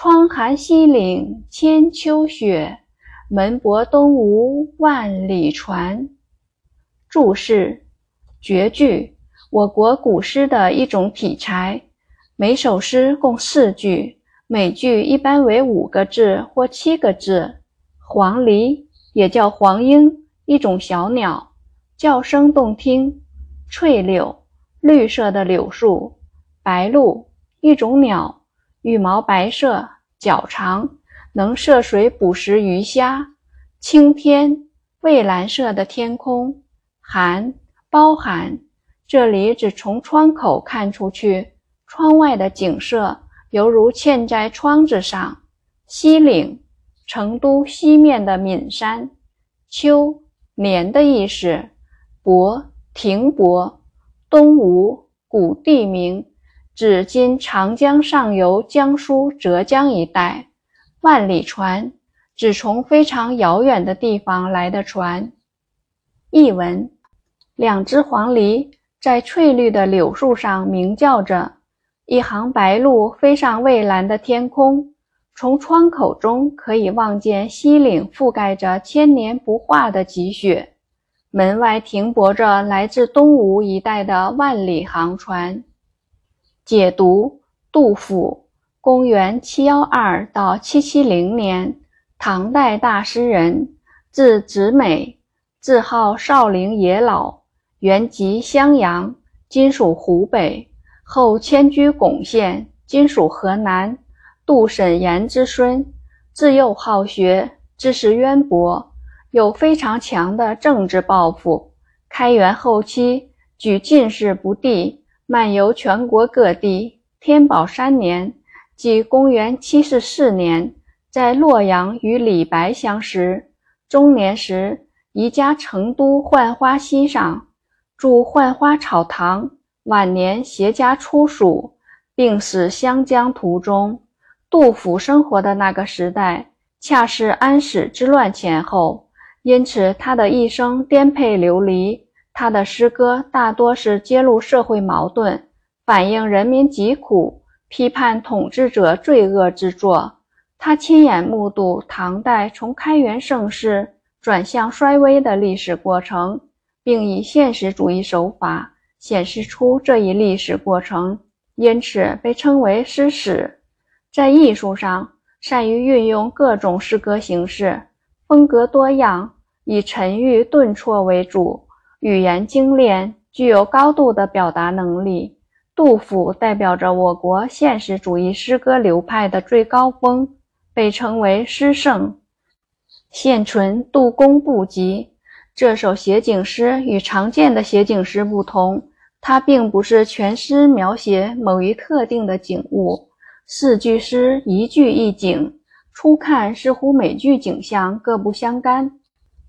窗含西岭千秋雪，门泊东吴万里船。注释：绝句，我国古诗的一种体裁，每首诗共四句，每句一般为五个字或七个字。黄鹂也叫黄莺，一种小鸟，叫声动听。翠柳，绿色的柳树。白鹭，一种鸟。羽毛白色，脚长，能涉水捕食鱼虾。青天，蔚蓝色的天空。含，包含。这里指从窗口看出去，窗外的景色犹如嵌在窗子上。西岭，成都西面的岷山。秋，年的意思。泊，停泊。东吴，古地名。指今长江上游江苏、浙江一带，万里船指从非常遥远的地方来的船。译文：两只黄鹂在翠绿的柳树上鸣叫着，一行白鹭飞上蔚蓝的天空。从窗口中可以望见西岭覆盖着千年不化的积雪，门外停泊着来自东吴一带的万里航船。解读：杜甫，公元七幺二到七七零年，唐代大诗人，字子美，自号少陵野老，原籍襄阳（今属湖北），后迁居巩县（今属河南）。杜审言之孙，自幼好学，知识渊博，有非常强的政治抱负。开元后期，举进士不第。漫游全国各地。天宝三年，即公元七四四年，在洛阳与李白相识。中年时，移家成都浣花溪上，住浣花草堂。晚年携家出蜀，病死湘江途中。杜甫生活的那个时代，恰是安史之乱前后，因此他的一生颠沛流离。他的诗歌大多是揭露社会矛盾、反映人民疾苦、批判统治者罪恶之作。他亲眼目睹唐代从开元盛世转向衰微的历史过程，并以现实主义手法显示出这一历史过程，因此被称为诗史。在艺术上，善于运用各种诗歌形式，风格多样，以沉郁顿挫为主。语言精炼，具有高度的表达能力。杜甫代表着我国现实主义诗歌流派的最高峰，被称为诗圣。现存《杜工部集》这首写景诗与常见的写景诗不同，它并不是全诗描写某一特定的景物，四句诗一句一景，初看似乎每句景象各不相干。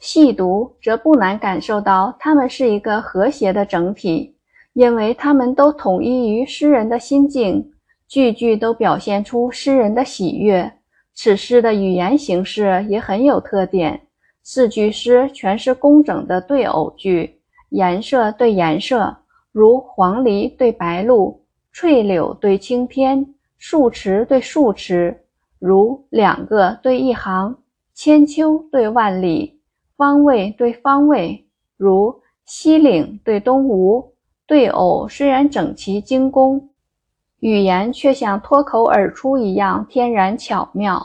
细读则不难感受到，它们是一个和谐的整体，因为它们都统一于诗人的心境，句句都表现出诗人的喜悦。此诗的语言形式也很有特点，四句诗全是工整的对偶句，颜色对颜色，如黄鹂对白鹭，翠柳对青天，数池对数池，如两个对一行，千秋对万里。方位对方位，如西岭对东吴，对偶虽然整齐精工，语言却像脱口而出一样天然巧妙。